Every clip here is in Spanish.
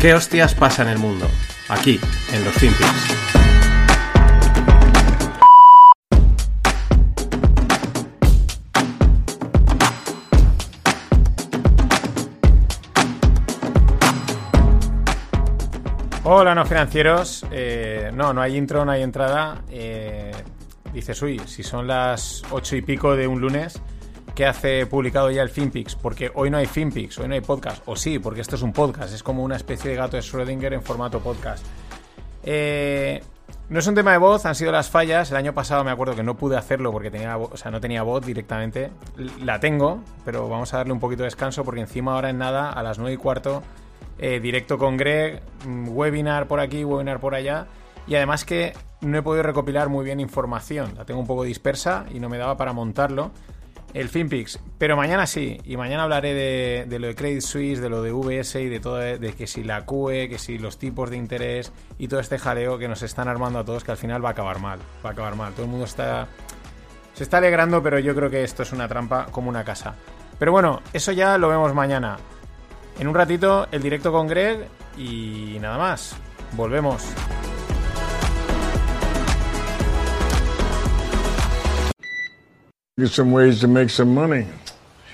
¿Qué hostias pasa en el mundo? Aquí, en los Finpics. Hola, no financieros. Eh, no, no hay intro, no hay entrada. Eh, dices, uy, si son las ocho y pico de un lunes, ¿qué hace publicado ya el FinPix? Porque hoy no hay FinPix, hoy no hay podcast. O sí, porque esto es un podcast, es como una especie de gato de Schrödinger en formato podcast. Eh, no es un tema de voz, han sido las fallas. El año pasado me acuerdo que no pude hacerlo porque tenía, o sea, no tenía voz directamente. La tengo, pero vamos a darle un poquito de descanso porque encima ahora en nada, a las nueve y cuarto, eh, directo con Greg, mm, webinar por aquí, webinar por allá. Y además que no he podido recopilar muy bien información, la tengo un poco dispersa y no me daba para montarlo. El FinPix, pero mañana sí, y mañana hablaré de, lo de Credit Suisse, de lo de VS y de todo, de que si la QE, que si los tipos de interés y todo este jaleo que nos están armando a todos, que al final va a acabar mal, va a acabar mal. Todo el mundo está, se está alegrando, pero yo creo que esto es una trampa como una casa. Pero bueno, eso ya lo vemos mañana. En un ratito el directo con Greg y nada más. Volvemos. Get some ways to make some money.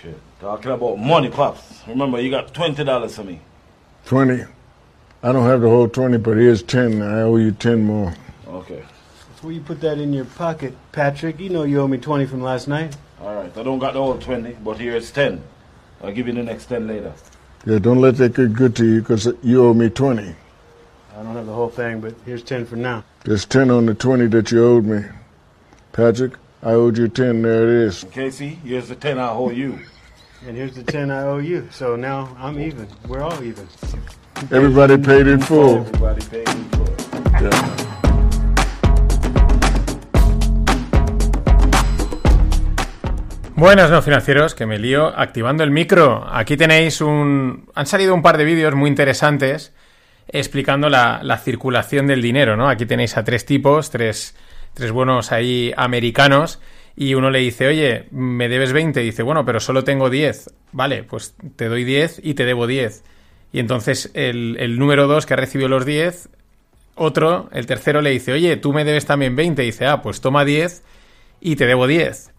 Shit. Talking about money, Pops. Remember, you got $20 for me. 20. I don't have the whole 20, but here's 10. I owe you 10 more. Okay. Before you put that in your pocket, Patrick, you know you owe me 20 from last night. All right. I don't got the whole 20, but here's 10. I'll give you the next 10 later. Yeah, don't let that get good to you because you owe me 20. I don't have the whole thing, but here's 10 for now. There's 10 on the 20 that you owed me. Patrick, I owed you 10. There it is. Casey, here's the 10 I owe you. And here's the 10 I owe you. So now I'm even. We're all even. Everybody paid in full. Everybody paid in full. Yeah. Buenas no financieros, que me lío activando el micro. Aquí tenéis un... Han salido un par de vídeos muy interesantes explicando la, la circulación del dinero, ¿no? Aquí tenéis a tres tipos, tres, tres buenos ahí americanos, y uno le dice, oye, me debes 20, y dice, bueno, pero solo tengo 10. Vale, pues te doy 10 y te debo 10. Y entonces el, el número 2 que ha recibido los 10, otro, el tercero le dice, oye, tú me debes también 20, y dice, ah, pues toma 10 y te debo 10.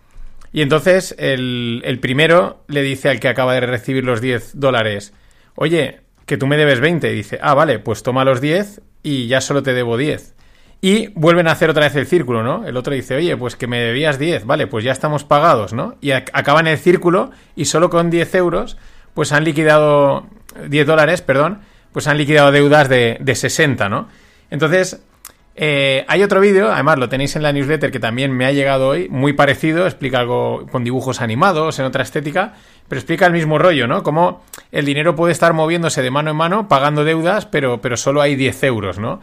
Y entonces el, el, primero le dice al que acaba de recibir los 10 dólares, oye, que tú me debes 20. Y dice, ah, vale, pues toma los 10 y ya solo te debo 10. Y vuelven a hacer otra vez el círculo, ¿no? El otro dice, oye, pues que me debías 10, vale, pues ya estamos pagados, ¿no? Y acaban el círculo y solo con 10 euros, pues han liquidado, 10 dólares, perdón, pues han liquidado deudas de, de 60, ¿no? Entonces, eh, hay otro vídeo, además lo tenéis en la newsletter que también me ha llegado hoy, muy parecido, explica algo con dibujos animados, en otra estética, pero explica el mismo rollo, ¿no? Cómo el dinero puede estar moviéndose de mano en mano, pagando deudas, pero, pero solo hay 10 euros, ¿no?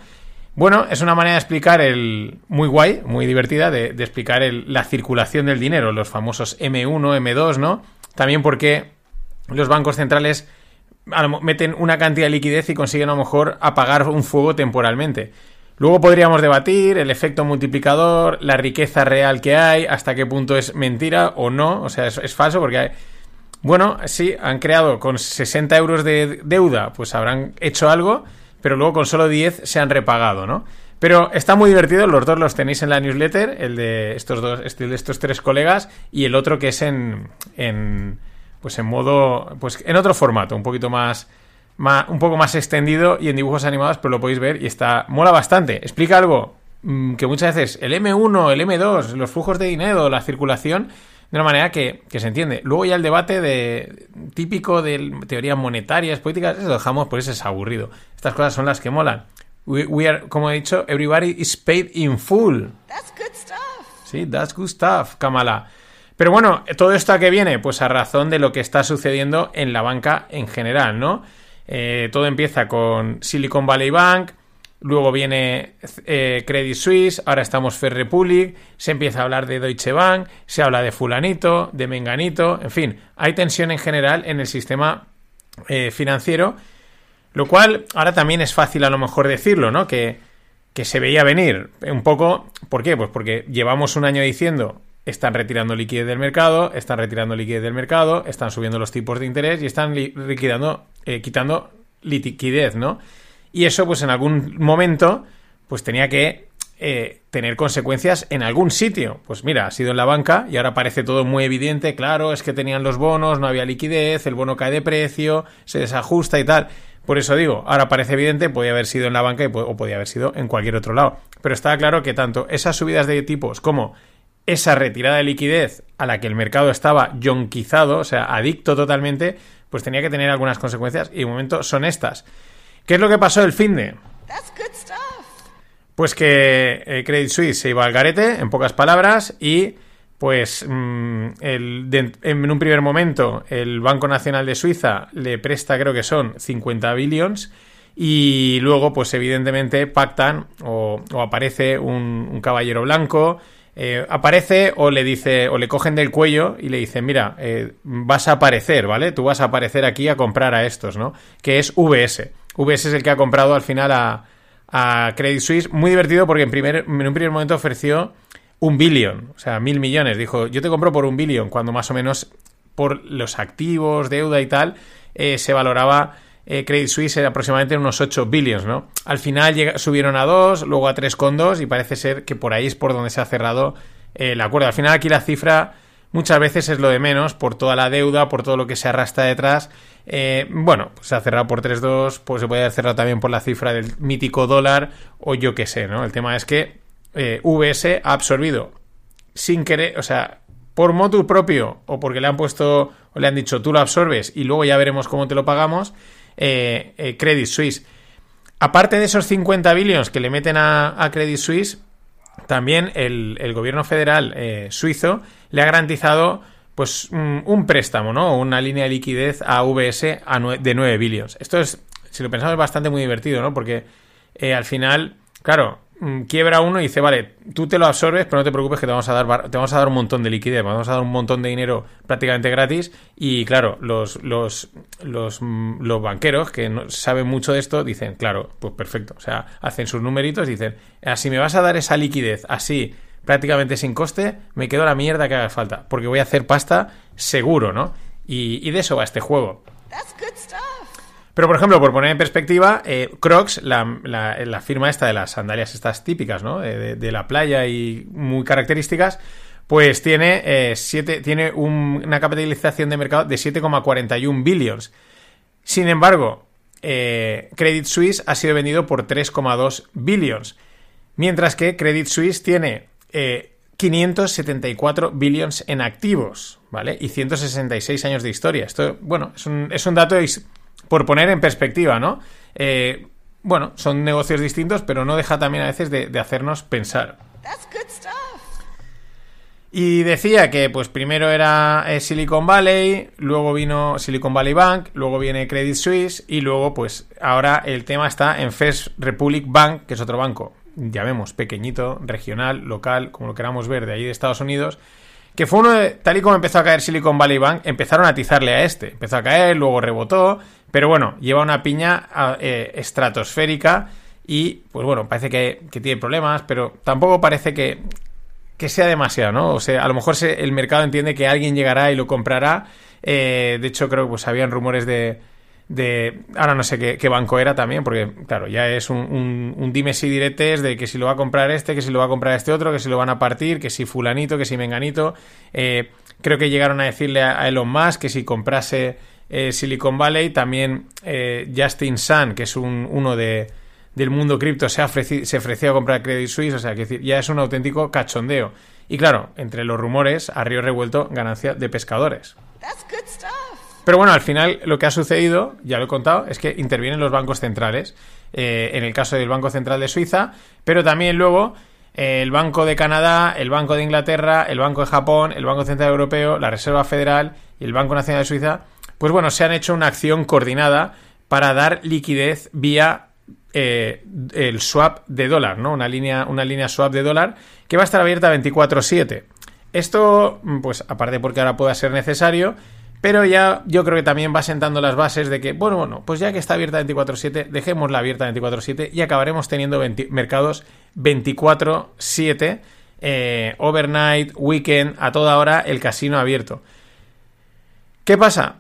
Bueno, es una manera de explicar el. muy guay, muy divertida, de, de explicar el, la circulación del dinero, los famosos M1, M2, ¿no? También porque los bancos centrales meten una cantidad de liquidez y consiguen a lo mejor apagar un fuego temporalmente. Luego podríamos debatir el efecto multiplicador, la riqueza real que hay, hasta qué punto es mentira o no, o sea, es, es falso porque hay... Bueno, sí, han creado con 60 euros de deuda, pues habrán hecho algo, pero luego con solo 10 se han repagado, ¿no? Pero está muy divertido, los dos los tenéis en la newsletter, el de estos dos, este, de estos tres colegas y el otro que es en, en pues en modo, pues en otro formato, un poquito más, más, un poco más extendido y en dibujos animados, pero lo podéis ver y está, mola bastante. Explica algo mmm, que muchas veces el M1, el M2, los flujos de dinero, la circulación, de una manera que, que, se entiende. Luego ya el debate de típico de teorías monetarias, políticas, eso lo dejamos, por eso es aburrido. Estas cosas son las que molan. We, we are, como he dicho, everybody is paid in full. That's good stuff. Sí, that's good stuff, Kamala. Pero bueno, ¿todo esto a qué viene? Pues a razón de lo que está sucediendo en la banca en general, ¿no? Eh, todo empieza con Silicon Valley Bank, luego viene eh, Credit Suisse, ahora estamos Fair Republic, se empieza a hablar de Deutsche Bank, se habla de fulanito, de menganito, en fin, hay tensión en general en el sistema eh, financiero, lo cual ahora también es fácil a lo mejor decirlo, ¿no? Que, que se veía venir un poco, ¿por qué? Pues porque llevamos un año diciendo están retirando liquidez del mercado, están retirando liquidez del mercado, están subiendo los tipos de interés y están liquidando, eh, quitando liquidez, ¿no? Y eso, pues en algún momento, pues tenía que eh, tener consecuencias en algún sitio. Pues mira, ha sido en la banca y ahora parece todo muy evidente, claro, es que tenían los bonos, no había liquidez, el bono cae de precio, se desajusta y tal. Por eso digo, ahora parece evidente, podía haber sido en la banca o podía haber sido en cualquier otro lado. Pero está claro que tanto esas subidas de tipos como esa retirada de liquidez a la que el mercado estaba yonquizado, o sea, adicto totalmente, pues tenía que tener algunas consecuencias y de momento son estas. ¿Qué es lo que pasó el fin de? Pues que eh, Credit Suisse se iba al garete, en pocas palabras, y pues mm, en un primer momento el Banco Nacional de Suiza le presta, creo que son 50 billions, y luego pues evidentemente pactan o, aparece un, caballero blanco, eh, aparece o le dice o le cogen del cuello y le dicen mira eh, vas a aparecer vale tú vas a aparecer aquí a comprar a estos no que es VS VS es el que ha comprado al final a, Credit Suisse. Muy divertido porque en, primer, en un primer momento ofreció un billón, o sea, mil millones. Dijo, yo te compro por un billón, cuando más o menos por los activos, deuda y tal, eh, se valoraba eh, Credit Suisse era aproximadamente unos 8 billones, ¿no? Al final subieron a 2, luego a 3,2 y parece ser que por ahí es por donde se ha cerrado eh, el acuerdo. Al final aquí la cifra muchas veces es lo de menos por toda la deuda, por todo lo que se arrastra detrás. Eh, bueno, pues se ha cerrado por 3.2, pues se puede haber cerrado también por la cifra del mítico dólar o yo qué sé, ¿no? El tema es que eh, VS ha absorbido sin querer, o sea, por motu propio o porque le han puesto o le han dicho tú lo absorbes y luego ya veremos cómo te lo pagamos, eh, Credit Suisse. Aparte de esos 50 billones que le meten a Credit Suisse, también el, gobierno federal eh, suizo le ha garantizado pues un, préstamo, ¿no? Una línea de liquidez a VS de 9 billones. Esto es, si lo pensamos, bastante muy divertido, ¿no? Porque eh, al final, claro, quiebra uno y dice, vale, tú te lo absorbes, pero no te preocupes que te vamos a dar, te vamos a dar un montón de liquidez, vamos a dar un montón de dinero prácticamente gratis y claro, los, los, los, mm, los banqueros que no saben mucho de esto dicen, claro, pues perfecto, o sea, hacen sus numeritos y dicen, así me vas a dar esa liquidez así prácticamente sin coste, me quedo la mierda que haga falta, porque voy a hacer pasta seguro, ¿no? Y, y de eso va este juego. Pero, por ejemplo, por poner en perspectiva, eh, Crocs, la, firma esta de las sandalias estas típicas, ¿no? De, la playa y muy características, pues tiene, eh, siete, tiene una capitalización de mercado de 7,41 billions. Sin embargo, eh, Credit Suisse ha sido vendido por 3,2 billions. Mientras que Credit Suisse tiene 574 billions en activos, ¿vale? Y 166 años de historia. Esto, bueno, es un, es un dato por poner en perspectiva, ¿no? Eh, bueno, son negocios distintos, pero no deja también a veces de, hacernos pensar. Y decía que, pues primero era eh, Silicon Valley, luego vino Silicon Valley Bank, luego viene Credit Suisse y luego, pues ahora el tema está en First Republic Bank, que es otro banco, ya vemos, pequeñito, regional, local, como lo queramos ver, de ahí de Estados Unidos, que fue uno de, tal y como empezó a caer Silicon Valley Bank, empezaron a atizarle a este. Empezó a caer, luego rebotó, pero bueno, lleva una piña eh, estratosférica y, pues bueno, parece que, tiene problemas, pero tampoco parece que, sea demasiado, ¿no? O sea, a lo mejor el mercado entiende que alguien llegará y lo comprará. Eh, de hecho, creo que pues habían rumores de, de ahora no sé qué, banco era también, porque claro, ya es un, dime si diretes de que si lo va a comprar este, que si lo va a comprar este otro, que si lo van a partir, que si fulanito, que si menganito. Eh, creo que llegaron a decirle a Elon Musk que si comprase eh, Silicon Valley, también eh, Justin Sun, que es un, uno de, del mundo cripto, se, se ofreció a comprar Credit Suisse, o sea, que ya es un auténtico cachondeo. Y claro, entre los rumores, a río revuelto, ganancia de pescadores. Pero bueno, al final lo que ha sucedido, ya lo he contado, es que intervienen los bancos centrales. Eh, en el caso del Banco Central de Suiza, pero también luego eh, el Banco de Canadá, el Banco de Inglaterra, el Banco de Japón, el Banco Central Europeo, la Reserva Federal y el Banco Nacional de Suiza, pues bueno, se han hecho una acción coordinada para dar liquidez vía eh, el swap de dólar, ¿no? Una línea, una línea swap de dólar que va a estar abierta 24/7. Esto, pues aparte porque ahora pueda ser necesario, pero ya yo creo que también va sentando las bases de que, bueno, bueno, pues ya que está abierta 24/7, dejémosla abierta 24/7 y acabaremos teniendo mercados 24/7, eh, overnight, weekend, a toda hora el casino abierto. ¿Qué pasa?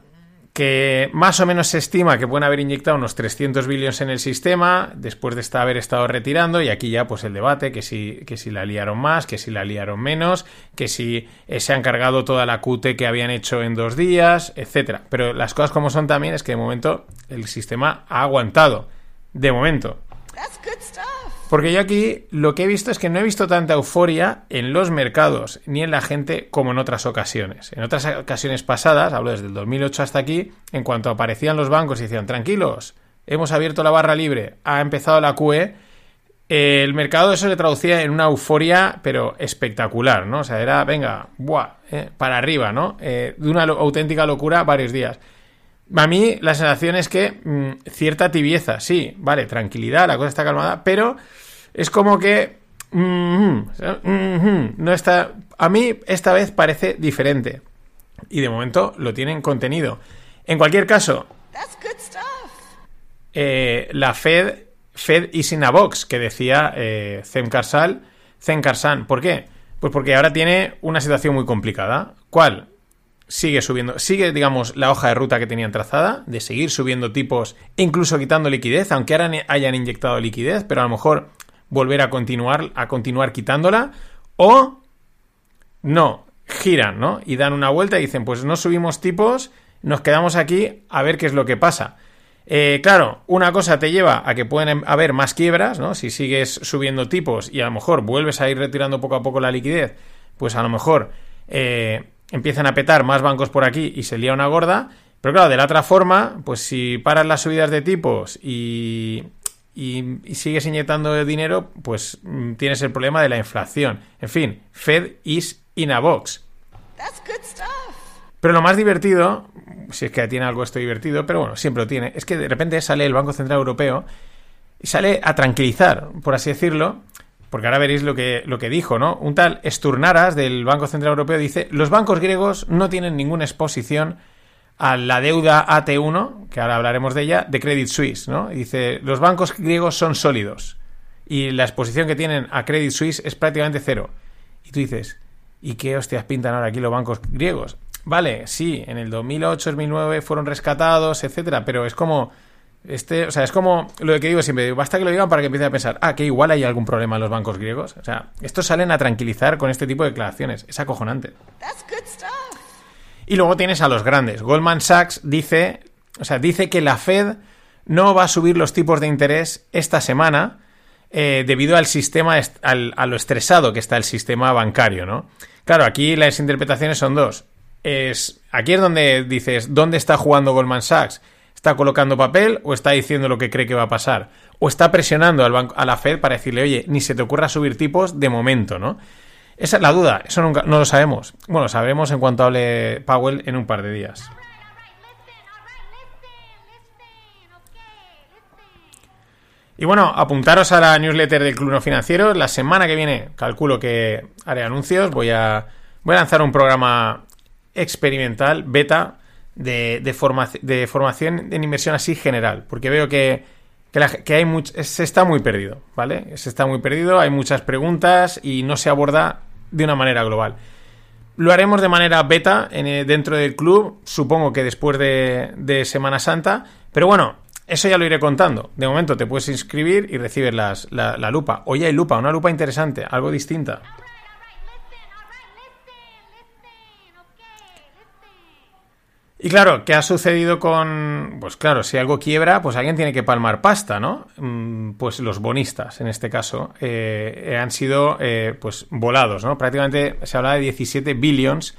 Que más o menos se estima que pueden haber inyectado unos 300 billones en el sistema después de estar, haber estado retirando y aquí ya pues el debate que si, que si la liaron más, que si la liaron menos, que si eh, se han cargado toda la QT que habían hecho en dos días, etcétera. Pero las cosas como son también es que de momento el sistema ha aguantado. De momento. Porque yo aquí lo que he visto es que no he visto tanta euforia en los mercados ni en la gente como en otras ocasiones. En otras ocasiones pasadas, hablo desde el 2008 hasta aquí, en cuanto aparecían los bancos y decían, tranquilos, hemos abierto la barra libre, ha empezado la QE, el mercado eso se traducía en una euforia, pero espectacular, ¿no? O sea, era, venga, buah, eh, para arriba, ¿no? Eh, de una auténtica locura varios días. A mí la sensación es que mm, cierta tibieza, sí, vale, tranquilidad, la cosa está calmada, pero es como que... no está... A mí esta vez parece diferente. Y de momento lo tienen contenido. En cualquier caso, eh, la Fed, Fed is in a box, que decía eh, Zen Karsan. ¿Por qué? Pues porque ahora tiene una situación muy complicada. ¿Cuál? Sigue subiendo, sigue, digamos, la hoja de ruta que tenían trazada, de seguir subiendo tipos, incluso quitando liquidez, aunque ahora hayan inyectado liquidez, pero a lo mejor volver a continuar, a continuar quitándola, o no, giran, ¿no? Y dan una vuelta y dicen, pues no subimos tipos, nos quedamos aquí a ver qué es lo que pasa. Eh, claro, una cosa te lleva a que pueden haber más quiebras, ¿no? Si sigues subiendo tipos y a lo mejor vuelves a ir retirando poco a poco la liquidez, pues a lo mejor eh, empiezan a petar más bancos por aquí y se lía una gorda. Pero claro, de la otra forma, pues si paras las subidas de tipos y, y, sigues inyectando dinero, pues mm, tienes el problema de la inflación. En fin, Fed is in a box. Pero lo más divertido, si es que tiene algo esto divertido, pero bueno, siempre lo tiene, es que de repente sale el Banco Central Europeo y sale a tranquilizar, por así decirlo, porque ahora veréis lo que, lo que dijo, ¿no? Un tal Esturnaras del Banco Central Europeo dice, los bancos griegos no tienen ninguna exposición a la deuda AT1, que ahora hablaremos de ella, de Credit Suisse, ¿no? dice, los bancos griegos son sólidos y la exposición que tienen a Credit Suisse es prácticamente cero. Y tú dices, ¿y qué hostias pintan ahora aquí los bancos griegos? Vale, sí, en el 2008-2009 fueron rescatados, etcétera, pero es como este, o sea, es como lo que digo siempre, basta que lo digan para que empiece a pensar, ah, que igual hay algún problema en los bancos griegos. O sea, estos salen a tranquilizar con este tipo de declaraciones. Es acojonante. Y luego tienes a los grandes. Goldman Sachs dice, o sea, dice que la Fed no va a subir los tipos de interés esta semana eh, debido al sistema, a lo estresado que está el sistema bancario, ¿no? Claro, aquí las interpretaciones son dos. Es, aquí es donde dices, ¿dónde está jugando Goldman Sachs? ¿Está colocando papel o está diciendo lo que cree que va a pasar? ¿O está presionando al banco, a la Fed para decirle, oye, ni se te ocurra subir tipos de momento, ¿no? Esa es la duda, eso nunca, no lo sabemos. Bueno, sabremos en cuanto hable Powell en un par de días. Y bueno, apuntaros a la newsletter del Club No Financiero. La semana que viene, calculo que haré anuncios. Voy a, voy a lanzar un programa experimental, beta, de, de, de formación en inversión así general. Porque veo que, que, hay se está muy perdido, ¿vale? Se está muy perdido, hay muchas preguntas y no se aborda de una manera global. Lo haremos de manera beta en, dentro del club, supongo que después de, Semana Santa, pero bueno, eso ya lo iré contando. De momento te puedes inscribir y recibes la, la lupa. Hoy hay lupa, una lupa interesante, algo distinta. Y claro, ¿qué ha sucedido con...? Pues claro, si algo quiebra, pues alguien tiene que palmar pasta, ¿no? Mm, pues los bonistas, en este caso, eh, han sido eh, pues volados, ¿no? Prácticamente se habla de 17 billions,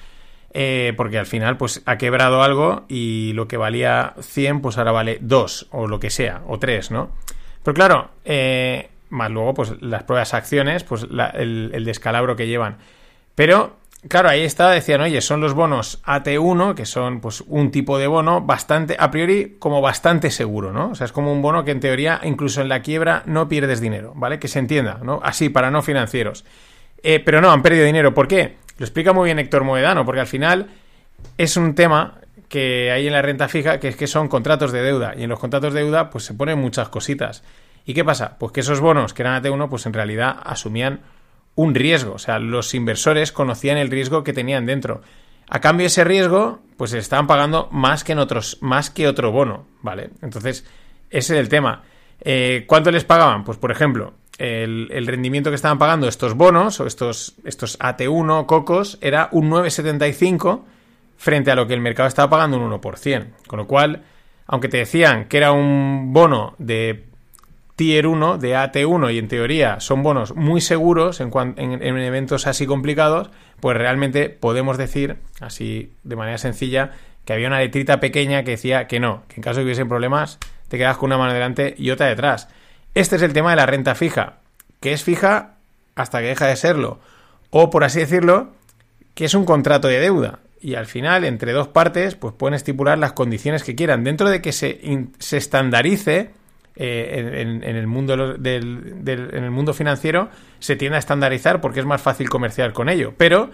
eh, porque al final pues ha quebrado algo y lo que valía 100 pues ahora vale 2 o lo que sea, o 3, ¿no? Pero claro, más luego pues las pruebas acciones, pues el descalabro que llevan. Pero Claro, ahí está, decían, oye, son los bonos AT1, que son pues un tipo de bono bastante, a priori, como bastante seguro, ¿no? O sea, es como un bono que en teoría, incluso en la quiebra, no pierdes dinero, ¿vale? Que se entienda, ¿no? Así, para no financieros. Eh, pero no, han perdido dinero. ¿Por qué? Lo explica muy bien Héctor Moedano, porque al final es un tema que hay en la renta fija, que es que son contratos de deuda. Y en los contratos de deuda, pues se ponen muchas cositas. ¿Y qué pasa? Pues que esos bonos que eran AT1, pues en realidad asumían un riesgo. O sea, los inversores conocían el riesgo que tenían dentro. A cambio, ese riesgo, pues se estaban pagando más que en otros, más que otro bono, ¿vale? Entonces, ese es el tema. Eh, ¿Cuánto les pagaban? Pues, por ejemplo, el, el, rendimiento que estaban pagando estos bonos o estos, estos AT1 cocos era un 9,75 frente a lo que el mercado estaba pagando un 1%. Con lo cual, aunque te decían que era un bono de Tier 1, de AT1, y en teoría son bonos muy seguros en, en, en, eventos así complicados, pues realmente podemos decir, así de manera sencilla, que había una letrita pequeña que decía que no, que en caso de que hubiesen problemas, te quedas con una mano delante y otra detrás. Este es el tema de la renta fija, que es fija hasta que deja de serlo. O, por así decirlo, que es un contrato de deuda. Y al final, entre dos partes, pues pueden estipular las condiciones que quieran. Dentro de que se, se estandarice eh, en, en, el mundo del, del, en el mundo financiero, se tiende a estandarizar porque es más fácil comerciar con ello. Pero,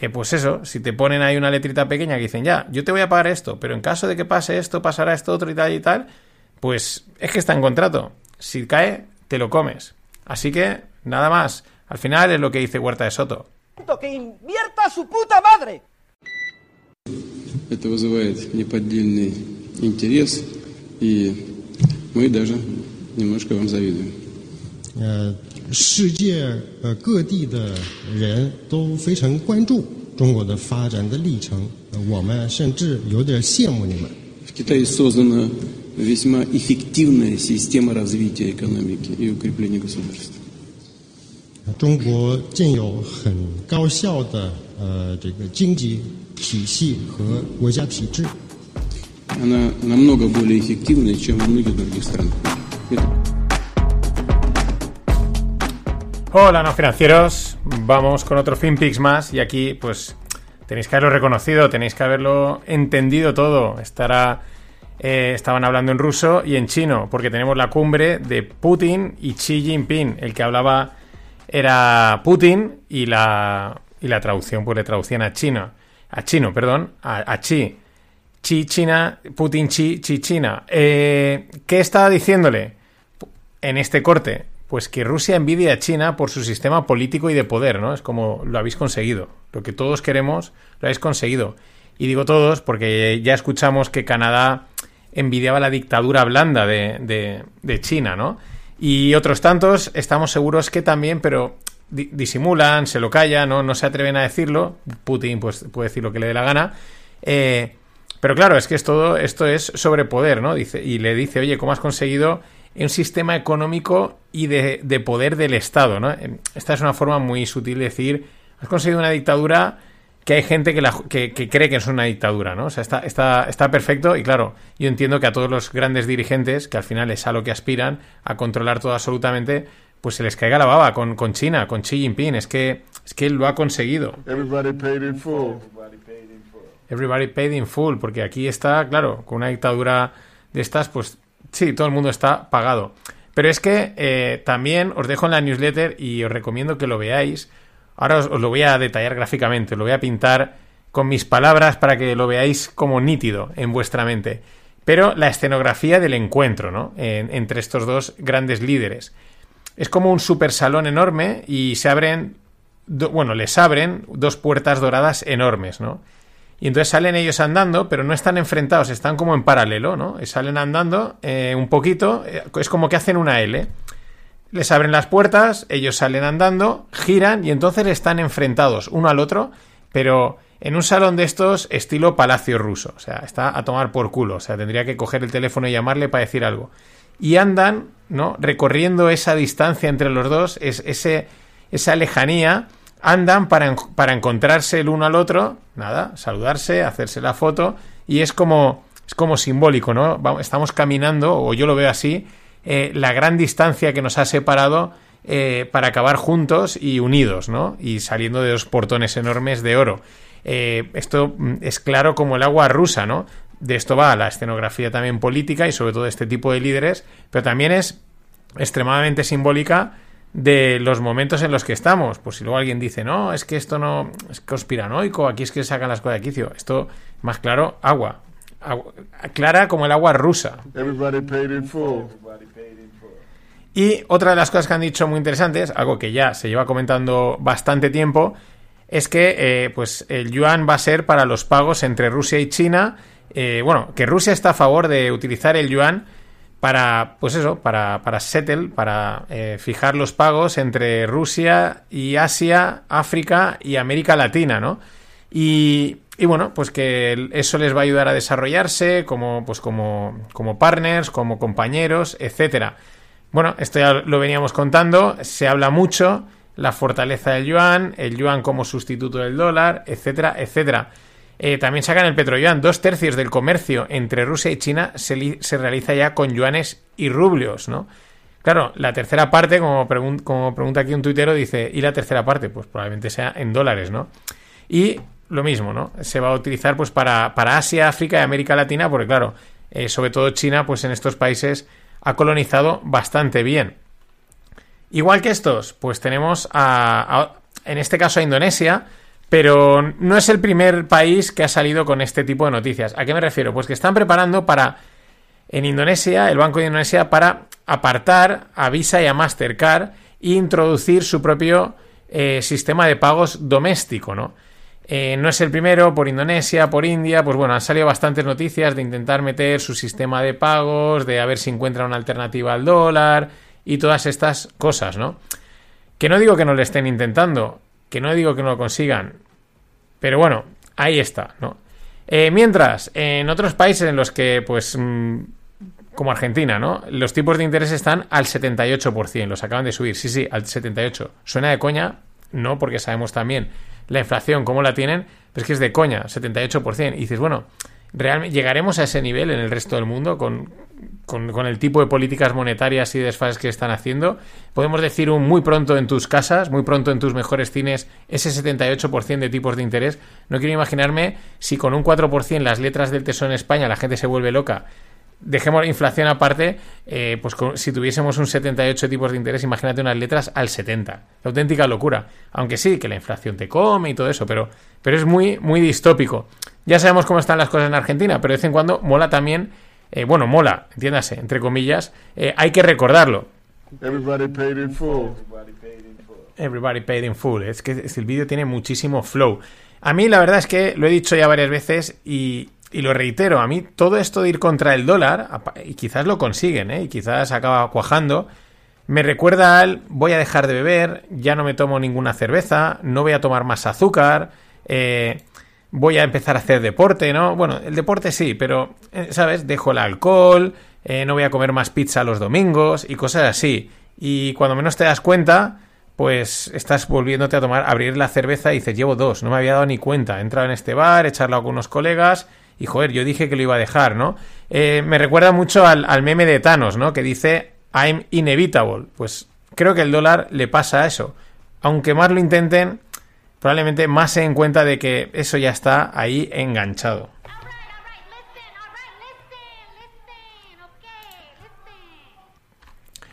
eh, pues eso, si te ponen ahí una letrita pequeña que dicen, ya, yo te voy a pagar esto, pero en caso de que pase esto, pasará esto otro y tal y tal, pues es que está en contrato. Si cae, te lo comes. Así que, nada más. Al final es lo que dice Huerta de Soto. Que invierta su puta madre. Это вызывает неподдельный интерес, и мы даже немножко вам завидуем. 呃，世界呃各地的人都非常关注中国的发展的历程，呃我们甚至有点羡慕你们。 В Китае создана весьма эффективная система развития экономики и укрепления государства. 中国建有很高效的呃这个经济体系和国家体制。 Она намного более эффективная, чем во многих других странах. Это Hola, no financieros. Vamos con otro FinPix más y aquí, pues, tenéis que haberlo reconocido, tenéis que haberlo entendido todo. Estará, eh, estaban hablando en ruso y en chino, porque tenemos la cumbre de Putin y Xi Jinping. El que hablaba era Putin y la, y la traducción, pues le traducían a chino, a chino, perdón, a, a Xi. Xi China, Putin Xi, Xi China. Eh, ¿Qué estaba diciéndole en este corte? Pues que Rusia envidia a China por su sistema político y de poder, ¿no? Es como lo habéis conseguido. Lo que todos queremos, lo habéis conseguido. Y digo todos porque ya escuchamos que Canadá envidiaba la dictadura blanda de, de, de China, ¿no? Y otros tantos estamos seguros que también, pero di disimulan, se lo callan, ¿no? no se atreven a decirlo. Putin pues, puede decir lo que le dé la gana. Eh, pero claro, es que es todo, esto es sobre poder, ¿no? Dice, y le dice, oye, ¿cómo has conseguido un sistema económico y de, de, poder del Estado, ¿no? Esta es una forma muy sutil de decir, has conseguido una dictadura que hay gente que, la, que, que cree que es una dictadura, ¿no? O sea, está, está, está, perfecto y claro, yo entiendo que a todos los grandes dirigentes, que al final es a lo que aspiran, a controlar todo absolutamente, pues se les caiga la baba con, con China, con Xi Jinping, es que, es que él lo ha conseguido. Everybody paid in full. Paid in full, porque aquí está, claro, con una dictadura de estas, pues sí, todo el mundo está pagado. Pero es que eh, también os dejo en la newsletter y os recomiendo que lo veáis. Ahora os, lo voy a detallar gráficamente, os lo voy a pintar con mis palabras para que lo veáis como nítido en vuestra mente. Pero la escenografía del encuentro, ¿no? En, entre estos dos grandes líderes. Es como un super salón enorme y se abren, bueno, les abren dos puertas doradas enormes, ¿no? Y entonces salen ellos andando, pero no están enfrentados, están como en paralelo, ¿no? Y salen andando eh, un poquito, eh, es como que hacen una L. Les abren las puertas, ellos salen andando, giran y entonces están enfrentados uno al otro, pero en un salón de estos estilo palacio ruso. O sea, está a tomar por culo. O sea, tendría que coger el teléfono y llamarle para decir algo. Y andan, ¿no? Recorriendo esa distancia entre los dos, es, ese, esa lejanía andan para, para, encontrarse el uno al otro, nada, saludarse, hacerse la foto, y es como, es como simbólico, ¿no? Estamos caminando, o yo lo veo así, eh, la gran distancia que nos ha separado eh, para acabar juntos y unidos, ¿no? Y saliendo de dos portones enormes de oro. Eh, esto es claro como el agua rusa, ¿no? De esto va la escenografía también política y sobre todo este tipo de líderes, pero también es extremadamente simbólica de los momentos en los que estamos. Pues si luego alguien dice, no, es que esto no es conspiranoico, aquí es que sacan las cosas de quicio. Esto, más claro, agua. agua clara como el agua rusa. Everybody paid in full. Y otra de las cosas que han dicho muy interesantes, algo que ya se lleva comentando bastante tiempo, es que eh, pues el yuan va a ser para los pagos entre Rusia y China. Eh, bueno, que Rusia está a favor de utilizar el yuan para, pues eso, para, para settle, para eh, fijar los pagos entre Rusia y Asia, África y América Latina, ¿no? Y, y bueno, pues que eso les va a ayudar a desarrollarse como, pues como, como partners, como compañeros, etcétera. Bueno, esto ya lo veníamos contando, se habla mucho, la fortaleza del yuan, el yuan como sustituto del dólar, etcétera, etcétera. Eh, también sacan el petroyuan. Dos tercios del comercio entre Rusia y China se, se, realiza ya con yuanes y rublios, ¿no? Claro, la tercera parte, como, pregun como pregunta aquí un tuitero, dice, ¿y la tercera parte? Pues probablemente sea en dólares, ¿no? Y lo mismo, ¿no? Se va a utilizar pues para, para Asia, África y América Latina, porque claro, eh, sobre todo China, pues en estos países ha colonizado bastante bien. Igual que estos, pues tenemos a, en este caso a Indonesia, pero no es el primer país que ha salido con este tipo de noticias. ¿A qué me refiero? Pues que están preparando para, en Indonesia, el Banco de Indonesia, para apartar a Visa y a Mastercard e introducir su propio eh, sistema de pagos doméstico, ¿no? Eh, no es el primero, por Indonesia, por India, pues bueno, han salido bastantes noticias de intentar meter su sistema de pagos, de a ver si encuentra una alternativa al dólar y todas estas cosas, ¿no? Que no digo que no le estén intentando, que no digo que no lo consigan, pero bueno, ahí está, ¿no? Eh, mientras, en otros países en los que, pues, mmm, como Argentina, ¿no? Los tipos de interés están al 78%, los acaban de subir, sí, sí, al 78%. Suena de coña, no, porque sabemos también la inflación, cómo la tienen, pero es que es de coña, 78%. Y dices, bueno, ¿realmente llegaremos a ese nivel en el resto del mundo con, con, el tipo de políticas monetarias y desfases que están haciendo? Podemos decir un muy pronto en tus casas, muy pronto en tus mejores cines, ese 78% de tipos de interés. No quiero imaginarme si con un 4% las letras del Tesoro en España la gente se vuelve loca dejemos la inflación aparte, eh, pues si tuviésemos un 78 tipos de interés, imagínate unas letras al 70. La auténtica locura. Aunque sí, que la inflación te come y todo eso, pero, pero es muy, muy distópico. Ya sabemos cómo están las cosas en Argentina, pero de vez en cuando mola también, eh, bueno, mola, entiéndase, entre comillas, eh, hay que recordarlo. Everybody paid in full. Everybody paid in full. Es que el vídeo tiene muchísimo flow. A mí la verdad es que lo he dicho ya varias veces y, y lo reitero, a mí todo esto de ir contra el dólar, y quizás lo consiguen, ¿eh? y quizás acaba cuajando, me recuerda al voy a dejar de beber, ya no me tomo ninguna cerveza, no voy a tomar más azúcar, eh, voy a empezar a hacer deporte, ¿no? Bueno, el deporte sí, pero, eh, ¿sabes? Dejo el alcohol, eh, no voy a comer más pizza los domingos y cosas así. Y cuando menos te das cuenta, pues estás volviéndote a tomar, abrir la cerveza y dices, llevo dos, no me había dado ni cuenta. He entrado en este bar, he charlado con unos colegas y joder, yo dije que lo iba a dejar, ¿no? Eh, me recuerda mucho al, al, meme de Thanos, ¿no? Que dice I'm inevitable. Pues creo que el dólar le pasa a eso. Aunque más lo intenten, probablemente más se den cuenta de que eso ya está ahí enganchado.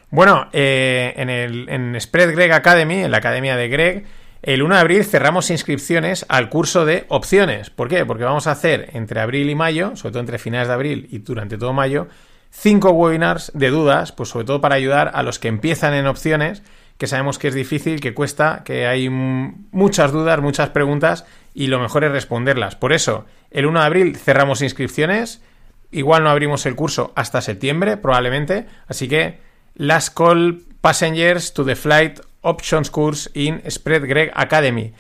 Bueno, eh, en, el, en Spread Greg Academy, en la academia de Greg, el 1 de abril cerramos inscripciones al curso de opciones. ¿Por qué? Porque vamos a hacer entre abril y mayo, sobre todo entre finales de abril y durante todo mayo, cinco webinars de dudas, pues sobre todo para ayudar a los que empiezan en opciones, que sabemos que es difícil, que cuesta, que hay muchas dudas, muchas preguntas y lo mejor es responderlas. Por eso, el 1 de abril cerramos inscripciones, igual no abrimos el curso hasta septiembre, probablemente, así que Last Call Passengers to the Flight Options Course in Spread Greg Academy.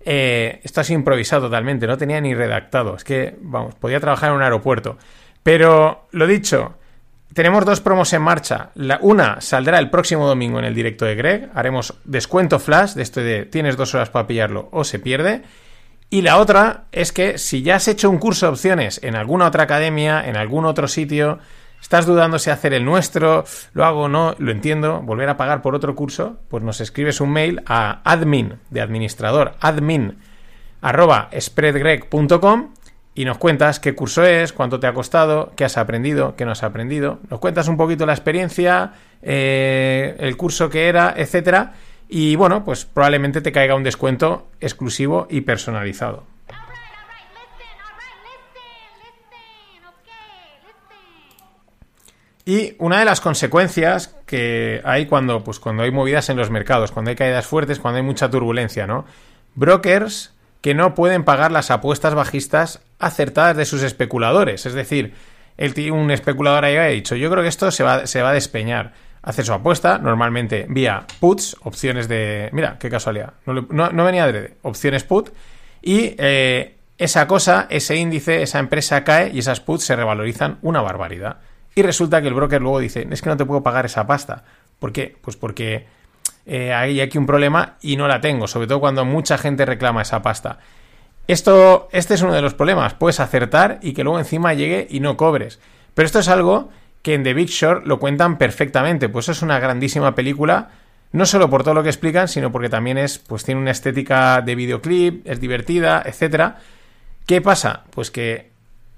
Eh, esto ha sido improvisado totalmente, no tenía ni redactado. Es que, vamos, podía trabajar en un aeropuerto. Pero, lo dicho, tenemos dos promos en marcha. La, una saldrá el próximo domingo en el directo de Greg. Haremos descuento flash de esto de tienes dos horas para pillarlo o se pierde. Y la otra es que si ya has hecho un curso de opciones en alguna otra academia, en algún otro sitio, ¿Estás dudando si hacer el nuestro? ¿Lo hago o no? Lo entiendo. ¿Volver a pagar por otro curso? Pues nos escribes un mail a admin, de administrador, admin, arroba spreadgreg.com y nos cuentas qué curso es, cuánto te ha costado, qué has aprendido, qué no has aprendido. Nos cuentas un poquito la experiencia, eh, el curso que era, etcétera. Y bueno, pues probablemente te caiga un descuento exclusivo y personalizado. Y una de las consecuencias que hay cuando, pues, cuando hay movidas en los mercados, cuando hay caídas fuertes, cuando hay mucha turbulencia, ¿no? brokers que no pueden pagar las apuestas bajistas acertadas de sus especuladores. Es decir, el, un especulador ahí ha dicho, yo creo que esto se va, a despeñar. Hace su apuesta, normalmente vía puts, opciones de... Mira, qué casualidad. No, venía de opciones put. Y eh, esa cosa, ese índice, esa empresa cae y esas puts se revalorizan una barbaridad. Y resulta que el broker luego dice, es que no te puedo pagar esa pasta. ¿Por qué? Pues porque eh, hay aquí un problema y no la tengo, sobre todo cuando mucha gente reclama esa pasta. Esto, este es uno de los problemas, puedes acertar y que luego encima llegue y no cobres. Pero esto es algo que en The Big Short lo cuentan perfectamente, pues es una grandísima película, no solo por todo lo que explican, sino porque también es, pues tiene una estética de videoclip, es divertida, etcétera. ¿Qué pasa? Pues que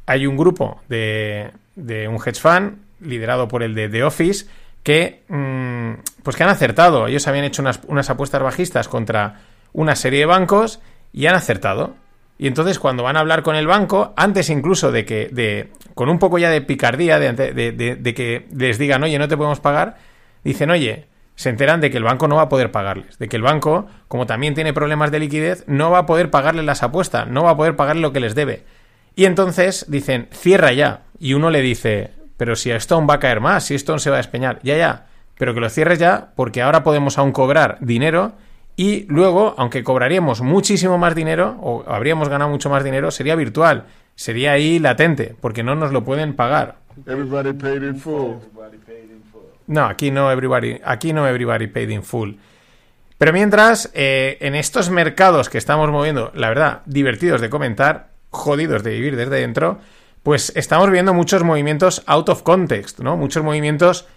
hay un grupo de, de un hedge fund liderado por el de The Office que mm, pues que han acertado. Ellos habían hecho unas, apuestas bajistas contra una serie de bancos y han acertado. Y entonces cuando van a hablar con el banco, antes incluso de que, de, con un poco ya de picardía, de, de, que les digan, oye, no te podemos pagar, dicen, oye, se enteran de que el banco no va a poder pagarles, de que el banco, como también tiene problemas de liquidez, no va a poder pagarles las apuestas, no va a poder pagarle lo que les debe. Y entonces dicen, cierra ya. Y uno le dice, pero si Stone va a caer más, si Stone se va a despeñar, ya, ya, pero que lo cierres ya porque ahora podemos aún cobrar dinero y luego, aunque cobraríamos muchísimo más dinero o habríamos ganado mucho más dinero, sería virtual, sería ahí latente, porque no nos lo pueden pagar. Everybody paid in full. No, aquí no everybody, aquí no everybody paid in full. Pero mientras, eh, en estos mercados que estamos moviendo, la verdad, divertidos de comentar, jodidos de vivir desde dentro, pues estamos viendo muchos movimientos out of context, ¿no? Muchos movimientos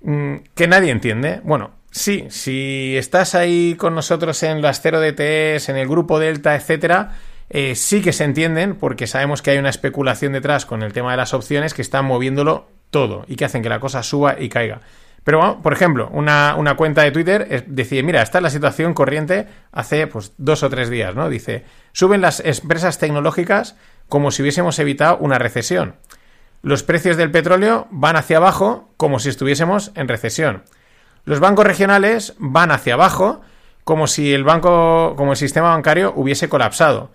mm, que nadie entiende. Bueno, sí, si estás ahí con nosotros en las 0 DTs, en el grupo Delta, etcétera, eh, sí que se entienden porque sabemos que hay una especulación detrás con el tema de las opciones que están moviéndolo todo y que hacen que la cosa suba y caiga. Pero, por ejemplo, una, cuenta de Twitter decía, mira, esta es la situación corriente hace pues, dos o tres días, ¿no? Dice, suben las empresas tecnológicas como si hubiésemos evitado una recesión. Los precios del petróleo van hacia abajo como si estuviésemos en recesión. Los bancos regionales van hacia abajo como si el banco, como el sistema bancario hubiese colapsado.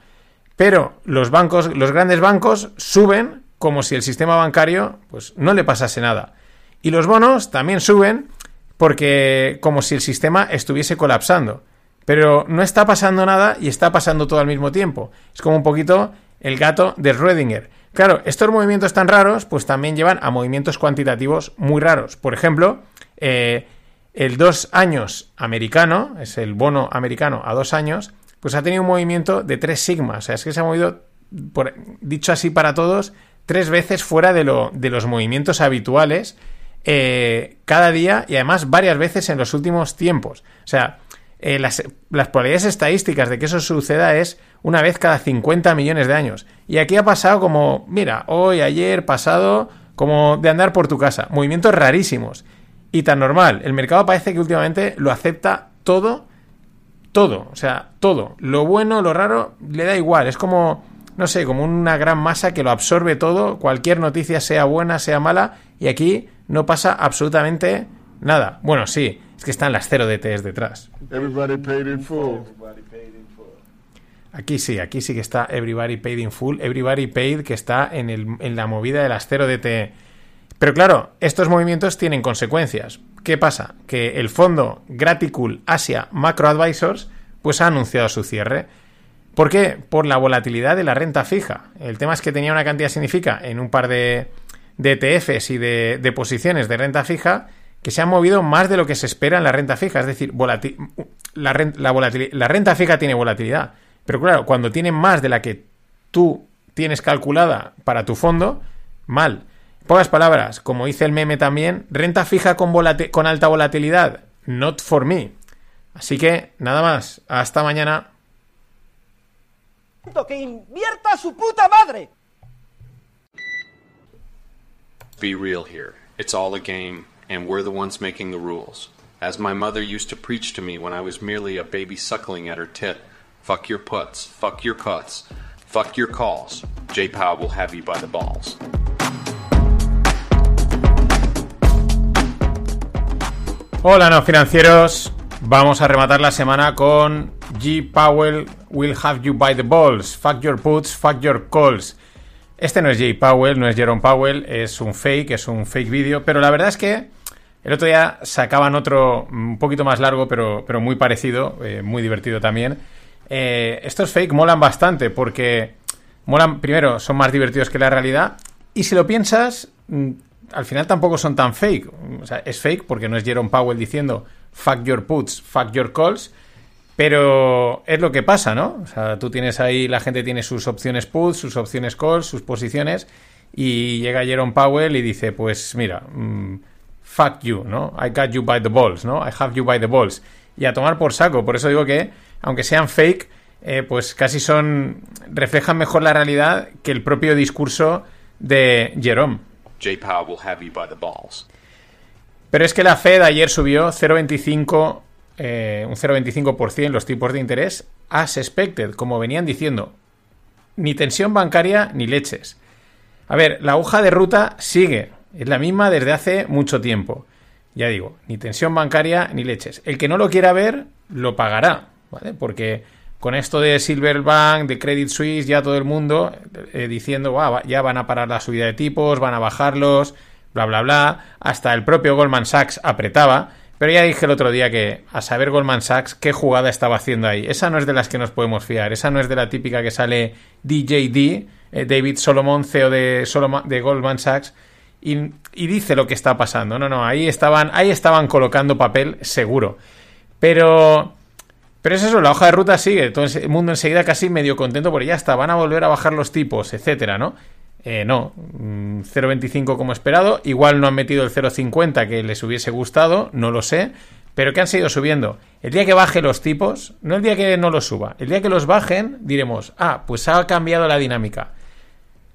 Pero los bancos, los grandes bancos suben como si el sistema bancario pues no le pasase nada. Y los bonos también suben porque como si el sistema estuviese colapsando. Pero no está pasando nada y está pasando todo al mismo tiempo. Es como un poquito el gato de Schrödinger. Claro, estos movimientos tan raros, pues también llevan a movimientos cuantitativos muy raros. Por ejemplo, eh, el dos años americano, es el bono americano a dos años, pues ha tenido un movimiento de tres sigmas. O sea, es que se ha movido, dicho así para todos, tres veces fuera de, lo, de los movimientos habituales eh, cada día y además varias veces en los últimos tiempos. O sea, eh, las, las, probabilidades estadísticas de que eso suceda es una vez cada 50 millones de años. Y aquí ha pasado como, mira, hoy, ayer, pasado, como de andar por tu casa. Movimientos rarísimos. Y tan normal. El mercado parece que últimamente lo acepta todo, todo. O sea, todo. Lo bueno, lo raro, le da igual. Es como, no sé, como una gran masa que lo absorbe todo. Cualquier noticia, sea buena, sea mala. Y aquí no pasa absolutamente nada. Bueno, sí que están las 0 DTs detrás. Everybody paid in full. Aquí sí, aquí sí que está Everybody Paid in Full. Everybody Paid que está en, el, en la movida de las 0 DT. Pero claro, estos movimientos tienen consecuencias. ¿Qué pasa? Que el fondo Graticool Asia Macro Advisors pues ha anunciado su cierre. ¿Por qué? Por la volatilidad de la renta fija. El tema es que tenía una cantidad significa en un par de, de ETFs y de, de posiciones de renta fija que se han movido más de lo que se espera en la renta fija. Es decir, la, renta fija tiene volatilidad. Pero claro, cuando tiene más de la que tú tienes calculada para tu fondo, mal. pocas palabras, como dice el meme también, renta fija con, con alta volatilidad, not for me. Así que, nada más, hasta mañana. Que invierta su puta madre. Be real here. It's all a game. And we're the ones making the rules. As my mother used to preach to me when I was merely a baby suckling at her tit fuck your puts, fuck your cuts, fuck your calls. J Pow will have you by the balls. Hola, no financieros. Vamos a rematar la semana con G. Powell we'll have you by the balls, fuck your puts, fuck your calls. Este no es Jay Powell, no es Jerome Powell, es un fake, es un fake vídeo, pero la verdad es que el otro día sacaban otro un poquito más largo, pero, pero muy parecido, eh, muy divertido también. Eh, estos fake molan bastante porque molan, primero, son más divertidos que la realidad, y si lo piensas, mm, al final tampoco son tan fake. O sea, es fake porque no es Jerome Powell diciendo fuck your puts, fuck your calls, pero es lo que pasa, ¿no? O sea, tú tienes ahí, la gente tiene sus opciones puts, sus opciones calls, sus posiciones, y llega Jerome Powell y dice, pues mira, mm, fuck you, ¿no? I got you by the balls, ¿no? I have you by the balls. Y a tomar por saco. Por eso digo que, aunque sean fake, eh, pues casi son. reflejan mejor la realidad que el propio discurso de Jerome. J. Powell will have you by the balls. Pero es que la Fed ayer subió 0,25, eh, un 0,25% los tipos de interés as expected, como venían diciendo. Ni tensión bancaria ni leches. A ver, la hoja de ruta sigue, es la misma desde hace mucho tiempo. Ya digo, ni tensión bancaria ni leches. El que no lo quiera ver, lo pagará, ¿vale? Porque con esto de Silverbank, de Credit Suisse, ya todo el mundo eh, diciendo, "Ah, va- ya van a parar la subida de tipos, van a bajarlos, bla, bla, bla. Hasta el propio Goldman Sachs apretaba. Pero ya dije el otro día que a saber Goldman Sachs qué jugada estaba haciendo ahí. Esa no es de las que nos podemos fiar. Esa no es de la típica que sale DJD, eh, David Solomon, CEO de, de Goldman Sachs, y, dice lo que está pasando. No, no, ahí estaban, ahí estaban colocando papel seguro. Pero, pero es eso, la hoja de ruta sigue. Entonces el mundo enseguida casi medio contento porque ya está, van a volver a bajar los tipos, etcétera, ¿no? Eh, no, mm, 0,25 como esperado. Igual no han metido el 0,50 que les hubiese gustado, no lo sé. Pero que han seguido subiendo. El día que baje los tipos, no el día que no los suba, el día que los bajen, diremos, ah, pues ha cambiado la dinámica.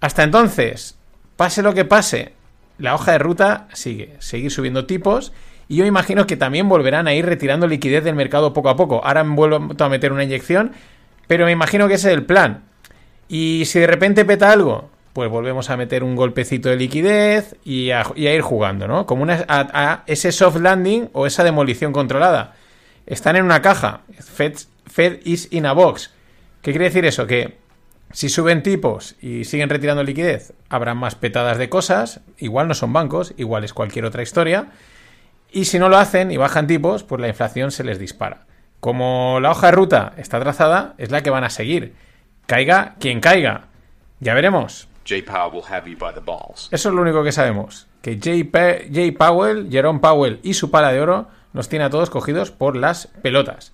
Hasta entonces, pase lo que pase, la hoja de ruta sigue, seguir subiendo tipos. Y yo imagino que también volverán a ir retirando liquidez del mercado poco a poco. Ahora han vuelto a meter una inyección, pero me imagino que ese es el plan. Y si de repente peta algo, pues volvemos a meter un golpecito de liquidez y a, ir jugando, ¿no? Como una, ese soft landing o esa demolición controlada. Están en una caja. Fed, Fed is in a box. ¿Qué quiere decir eso? Que si suben tipos y siguen retirando liquidez, habrán más petadas de cosas. Igual no son bancos, igual es cualquier otra historia. Y si no lo hacen y bajan tipos, pues la inflación se les dispara. Como la hoja de ruta está trazada, es la que van a seguir. Caiga quien caiga. Ya veremos. Powell. Eso es lo único que sabemos. Que Jay, Powell, Jerome Powell y su pala de oro nos tiene a todos cogidos por las pelotas.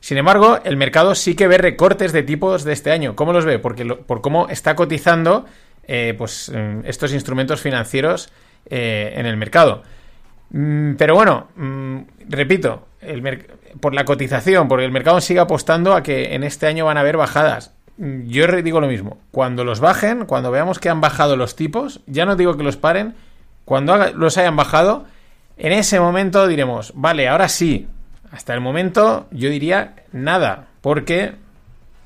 Sin embargo, el mercado sí que ve recortes de tipos de este año. ¿Cómo los ve? Porque por cómo está cotizando eh, pues, mm, estos instrumentos financieros eh, en el mercado. Mm, Pero bueno, mm, repito, por la cotización, porque el mercado sigue apostando a que en este año van a haber bajadas. Yo digo lo mismo. Cuando los bajen, cuando veamos que han bajado los tipos, ya no digo que los paren, cuando los hayan bajado, en ese momento diremos, vale, ahora sí. Hasta el momento yo diría nada, porque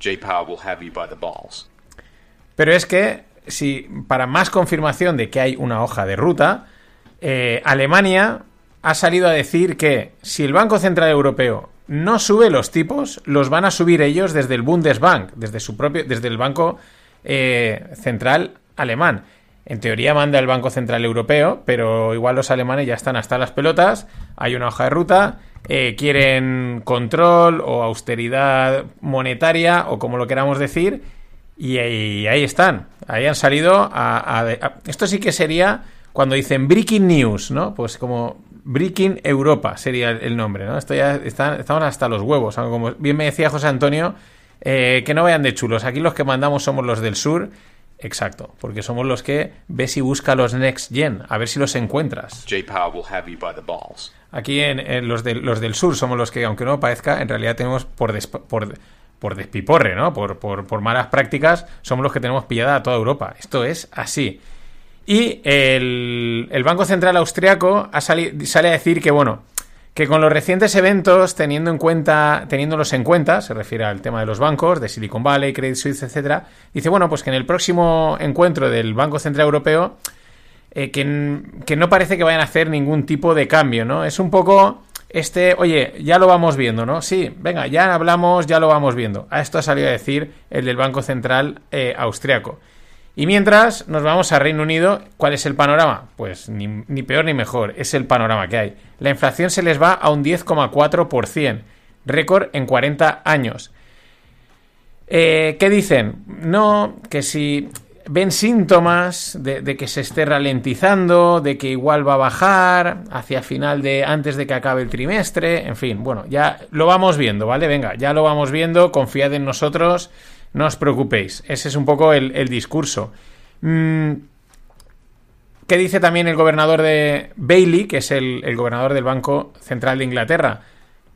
J. Will have you by the balls. pero es que, si para más confirmación de que hay una hoja de ruta, eh, Alemania ha salido a decir que si el Banco Central Europeo no sube los tipos, los van a subir ellos desde el Bundesbank, desde su propio, desde el Banco eh, Central Alemán. En teoría manda el Banco Central Europeo, pero igual los alemanes ya están hasta las pelotas. Hay una hoja de ruta, eh, quieren control o austeridad monetaria o como lo queramos decir, y ahí, están. Ahí han salido a- Esto sí que sería cuando dicen Breaking News, ¿no? Pues como Breaking Europa sería el, nombre, ¿no? Esto ya está- estamos hasta los huevos. Como bien me decía José Antonio, eh, que no vayan de chulos. Aquí los que mandamos somos los del sur. Exacto, porque somos los que ves y busca los Next Gen, a ver si los encuentras. J. Powell will have you by the balls. Aquí en, en los, del- los del sur somos los que, aunque no parezca, en realidad tenemos por, des- por, por despiporre, ¿no? Por, por, por malas prácticas, somos los que tenemos pillada a toda Europa. Esto es así. Y el, Banco Central Austriaco ha sali- sale a decir que, bueno, que con los recientes eventos, teniendo en cuenta, teniéndolos en cuenta, se refiere al tema de los bancos, de Silicon Valley, Credit Suisse, etcétera, dice, bueno, pues que en el próximo encuentro del Banco Central Europeo eh, que no parece que vayan a hacer ningún tipo de cambio, ¿no? Es un poco este, oye, ya lo vamos viendo, ¿no? Sí, venga, ya hablamos, ya lo vamos viendo. A esto ha salido a decir el del Banco Central eh, austriaco. Y mientras nos vamos a Reino Unido, ¿cuál es el panorama? Pues ni, peor ni mejor, es el panorama que hay. La inflación se les va a un 10,4%, récord en 40 años. Eh, ¿Qué dicen? No, que si ven síntomas de, que se esté ralentizando, de que igual va a bajar hacia final de antes de que acabe el trimestre, en fin, bueno, ya lo vamos viendo, ¿vale? Venga, ya lo vamos viendo, confiad en nosotros, no os preocupéis. Ese es un poco el, discurso. Mm, ¿Qué dice también el gobernador de Bailey, que es el, gobernador del Banco Central de Inglaterra?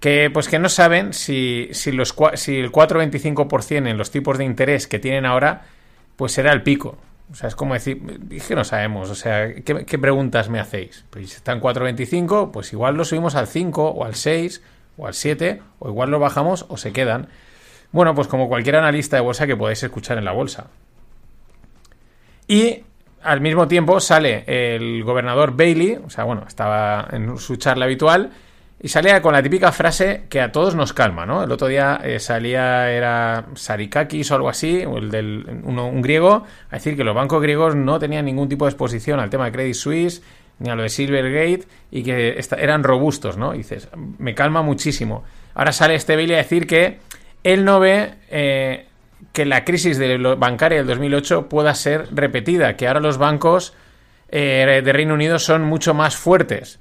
que pues que no saben si, si, los, si el 4,25% en los tipos de interés que tienen ahora pues será el pico. O sea, es como decir, es que no sabemos, o sea, ¿qué, preguntas me hacéis? Pues si está en 4.25, pues igual lo subimos al 5 o al 6 o al 7, o igual lo bajamos o se quedan. Bueno, pues como cualquier analista de bolsa que podáis escuchar en la bolsa. Y al mismo tiempo sale el gobernador Bailey, o sea, bueno, estaba en su charla habitual, y salía con la típica frase que a todos nos calma, ¿no? El otro día eh, salía, era Sarikakis o algo así, el del, un griego, a decir que los bancos griegos no tenían ningún tipo de exposición al tema de Credit Suisse ni a lo de Silvergate y que eran robustos, ¿no? Dices, me calma muchísimo. Ahora sale este Bailey a decir que él no ve eh, que la crisis de bancaria del 2008 pueda ser repetida, que ahora los bancos eh, de Reino Unido son mucho más fuertes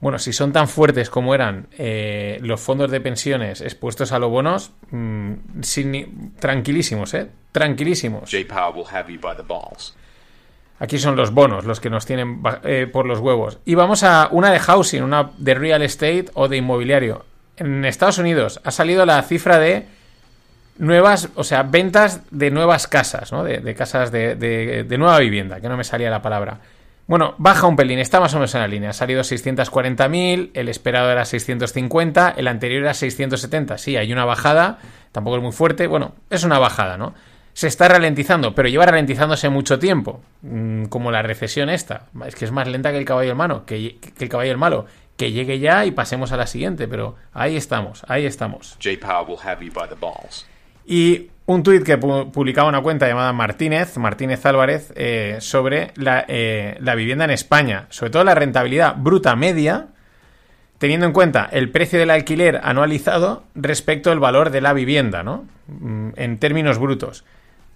bueno, si son tan fuertes como eran eh, los fondos de pensiones expuestos a los bonos, mmm, sin, tranquilísimos, ¿eh? Tranquilísimos. Aquí son los bonos los que nos tienen eh, por los huevos. Y vamos a una de housing, una de real estate o de inmobiliario. En Estados Unidos ha salido la cifra de nuevas, o sea, ventas de nuevas casas, ¿no? De, casas de, de nueva vivienda, que no me salía la palabra. Bueno, baja un pelín, está más o menos en la línea. Ha salido 640.000, el esperado era 650, el anterior era 670. Sí, hay una bajada, tampoco es muy fuerte. Bueno, es una bajada, ¿no? Se está ralentizando, pero lleva ralentizándose mucho tiempo, mm, como la recesión esta. Es que es más lenta que el caballo malo, que, el caballo del malo. Que llegue ya y pasemos a la siguiente, pero ahí estamos, ahí estamos. J. Powell will have you by the balls. Y un tuit que publicaba una cuenta llamada Martínez, Martínez Álvarez, eh, sobre eh, la, vivienda en España, sobre todo la rentabilidad bruta media, teniendo en cuenta el precio del alquiler anualizado respecto al valor de la vivienda, ¿no? Mm, en términos brutos.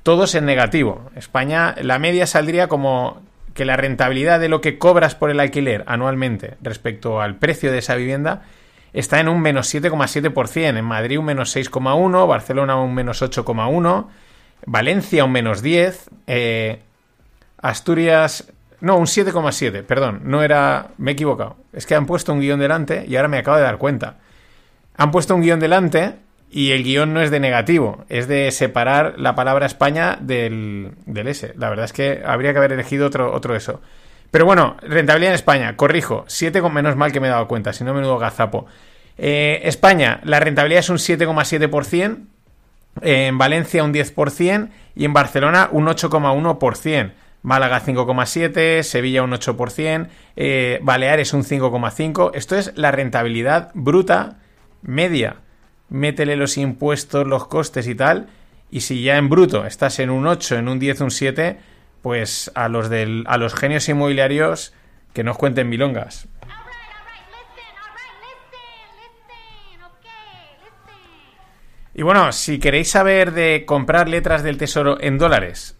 Todos en negativo. España, la media saldría como que la rentabilidad de lo que cobras por el alquiler anualmente respecto al precio de esa vivienda está en un menos 7,7%, en Madrid un menos 6,1%, Barcelona un menos 8,1%, Valencia un menos 10%, eh, Asturias... No, un 7,7, perdón, no era... Me he equivocado. Es que han puesto un guion delante y ahora me acabo de dar cuenta. Han puesto un guion delante y el guion no es de negativo, es de separar la palabra España del, del S. La verdad es que habría que haber elegido otro, otro eso. Pero bueno, rentabilidad en España, corrijo, 7, menos mal que me he dado cuenta, si no menudo gazapo. Eh, España, la rentabilidad es un 7,7%, en Valencia un 10% y en Barcelona un 8,1%. Málaga 5,7%, Sevilla un 8%, eh, Baleares un 5,5%. Esto es la rentabilidad bruta media. Métele los impuestos, los costes y tal. Y si ya en bruto estás en un 8, en un 10, un 7, pues a los, del, a los genios inmobiliarios que nos cuenten milongas. Y bueno, si queréis saber de comprar letras del tesoro en dólares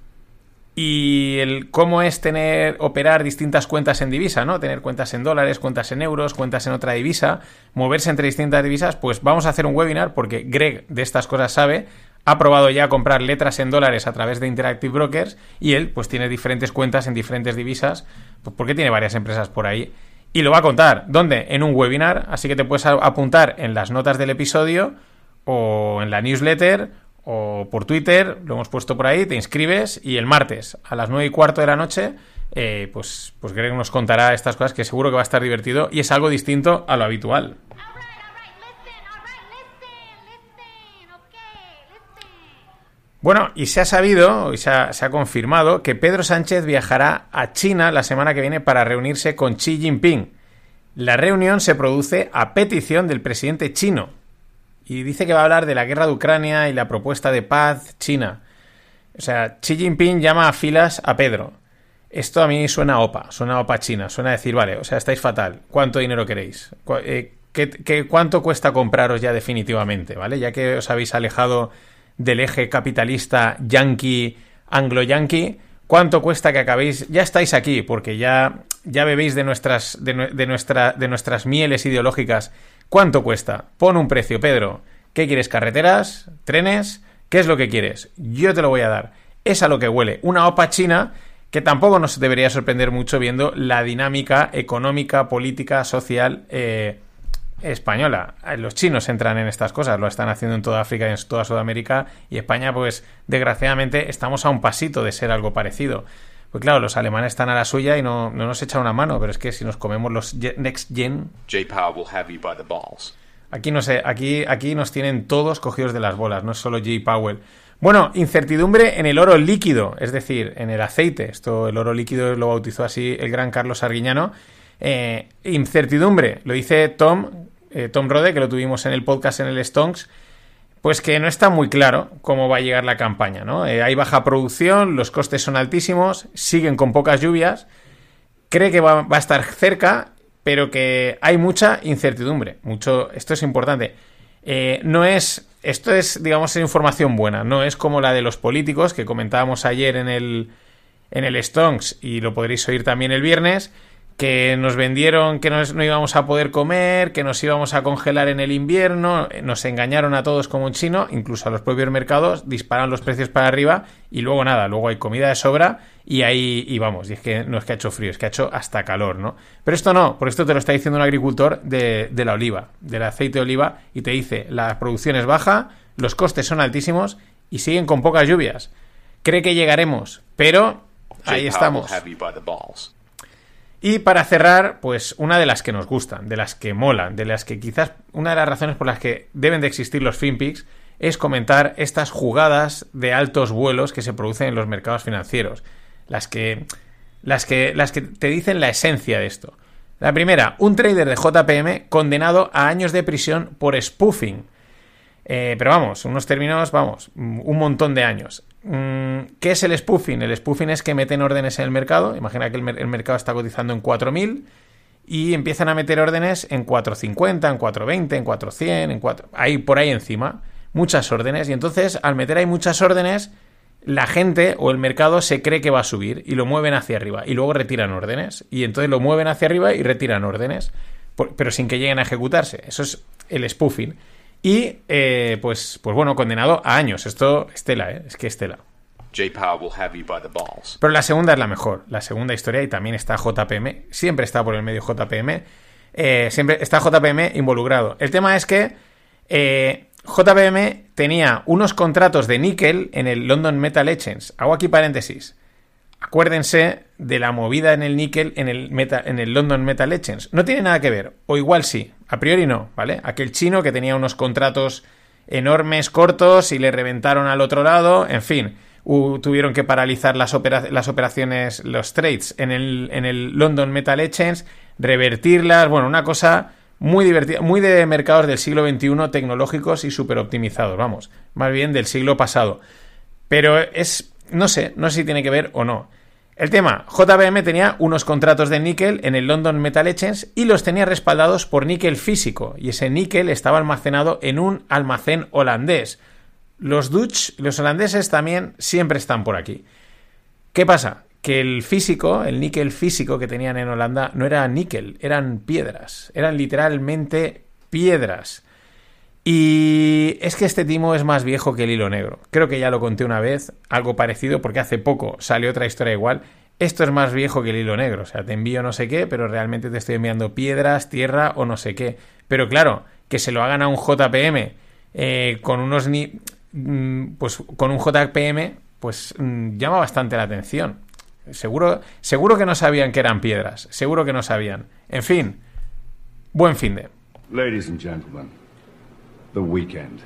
y el cómo es tener operar distintas cuentas en divisa, ¿no? Tener cuentas en dólares, cuentas en euros, cuentas en otra divisa, moverse entre distintas divisas, pues vamos a hacer un webinar porque Greg de estas cosas sabe, ha probado ya comprar letras en dólares a través de Interactive Brokers y él pues tiene diferentes cuentas en diferentes divisas, pues porque tiene varias empresas por ahí y lo va a contar. ¿Dónde? En un webinar, así que te puedes apuntar en las notas del episodio o en la newsletter o por Twitter, lo hemos puesto por ahí, te inscribes y el martes a las nueve y cuarto de la noche eh, pues, pues Greg nos contará estas cosas que seguro que va a estar divertido y es algo distinto a lo habitual. Bueno, y se ha sabido, y se ha, confirmado, que Pedro Sánchez viajará a China la semana que viene para reunirse con Xi Jinping. La reunión se produce a petición del presidente chino y dice que va a hablar de la guerra de Ucrania y la propuesta de paz china. O sea, Xi Jinping llama a filas a Pedro. Esto a mí suena OPA, suena OPA china, suena a decir, vale, o sea, estáis fatal, ¿cuánto dinero queréis? Eh, ¿qué- qué- cuánto cuesta compraros ya definitivamente, ¿vale? Ya que os habéis alejado del eje capitalista yankee, anglo-yankee, ¿cuánto cuesta que acabéis? Ya estáis aquí, porque ya, ya bebéis de nuestras, de, nue- de nuestra, de nuestras mieles ideológicas. ¿Cuánto cuesta? Pon un precio, Pedro. ¿Qué quieres? ¿Carreteras? ¿Trenes? ¿Qué es lo que quieres? Yo te lo voy a dar. Es a lo que huele. Una OPA china que tampoco nos debería sorprender mucho viendo la dinámica económica, política, social eh, española. Los chinos entran en estas cosas, lo están haciendo en toda África y en toda Sudamérica y España, pues desgraciadamente estamos a un pasito de ser algo parecido. Pues claro, los alemanes están a la suya y no, no nos echan una mano, pero es que si nos comemos los Next Gen, J Powell will have you by the balls. Aquí no sé, aquí, aquí nos tienen todos cogidos de las bolas, no es solo J. Powell. Bueno, incertidumbre en el oro líquido, es decir, en el aceite. Esto, el oro líquido lo bautizó así el gran Carlos Arguiñano. Eh, incertidumbre, lo dice Tom, eh, Tom Rode, que lo tuvimos en el podcast en el Stonks, pues que no está muy claro cómo va a llegar la campaña, ¿no? Eh, hay baja producción, los costes son altísimos, siguen con pocas lluvias, cree que va, a estar cerca, pero que hay mucha incertidumbre. Mucho, esto es importante. Eh, no es, esto es, digamos, información buena. No es como la de los políticos que comentábamos ayer en el, en el Stonks y lo podréis oír también el viernes, que nos vendieron que nos- no íbamos a poder comer, que nos íbamos a congelar en el invierno, eh, nos engañaron a todos como un chino, incluso a los propios mercados, disparan los precios para arriba y luego nada, luego hay comida de sobra y ahí y vamos, y es que no es que ha hecho frío, es que ha hecho hasta calor, ¿no? Pero esto no, por esto te lo está diciendo un agricultor de, de la oliva, del aceite de oliva, y te dice, la producción es baja, los costes son altísimos y siguen con pocas lluvias. Cree que llegaremos, pero ahí estamos. Y para cerrar, pues una de las que nos gustan, de las que molan, de las que quizás una de las razones por las que deben de existir los FinPix es comentar estas jugadas de altos vuelos que se producen en los mercados financieros. Las que, las que, las que te dicen la esencia de esto. La primera, un trader de JPM condenado a años de prisión por spoofing. Eh, pero vamos, unos términos, vamos, un montón de años. Mm, ¿Qué es el spoofing? El spoofing es que meten órdenes en el mercado. Imagina que el, mer- el mercado está cotizando en 4.000 y empiezan a meter órdenes en 4.50, en 4.20, en 4.100, en 4... Ahí, por ahí encima. Muchas órdenes. Y entonces, al meter ahí muchas órdenes, la gente o el mercado se cree que va a subir y lo mueven hacia arriba. Y luego retiran órdenes. Y entonces lo mueven hacia arriba y retiran órdenes. Pero sin que lleguen a ejecutarse. Eso es el spoofing. Y, eh, pues, pues bueno, condenado a años. Esto, Estela, ¿eh? Es que Estela. J Powell will have you by the balls. Pero la segunda es la mejor. La segunda historia, y también está JPM. Siempre está por el medio JPM. eh, siempre está JPM involucrado. El tema es que eh, JPM tenía unos contratos de níquel en el London Metal Exchange. Hago aquí paréntesis. Acuérdense de la movida en el níquel en el, meta- en el London Metal Exchange. No tiene nada que ver, o igual sí, a priori no, ¿vale? Aquel chino que tenía unos contratos enormes, cortos, y le reventaron al otro lado, en fin, tuvieron que paralizar las, las operaciones, los trades en el, en el London Metal Exchange, revertirlas, bueno, una cosa muy divertida, muy de mercados del siglo XXI, tecnológicos y súper optimizados, vamos, más bien del siglo pasado. Pero es, no sé, no sé si tiene que ver o no. El tema, JBM tenía unos contratos de níquel en el London Metal Exchange y los tenía respaldados por níquel físico, y ese níquel estaba almacenado en un almacén holandés. Los Dutch, los holandeses también siempre están por aquí. ¿Qué pasa? Que el físico, el níquel físico que tenían en Holanda no era níquel, eran piedras, eran literalmente piedras. Y es que este timo es más viejo que el hilo negro. Creo que ya lo conté una vez, algo parecido, porque hace poco salió otra historia igual. Esto es más viejo que el hilo negro. O sea, te envío no sé qué, pero realmente te estoy enviando piedras, tierra o no sé qué. Pero claro, que se lo hagan a un JPM eh, con unos ni mm, pues con un JPM, pues mm, llama bastante la atención. Seguro, seguro que no sabían que eran piedras. Seguro que no sabían. En fin, buen fin de. Ladies and gentlemen, the weekend.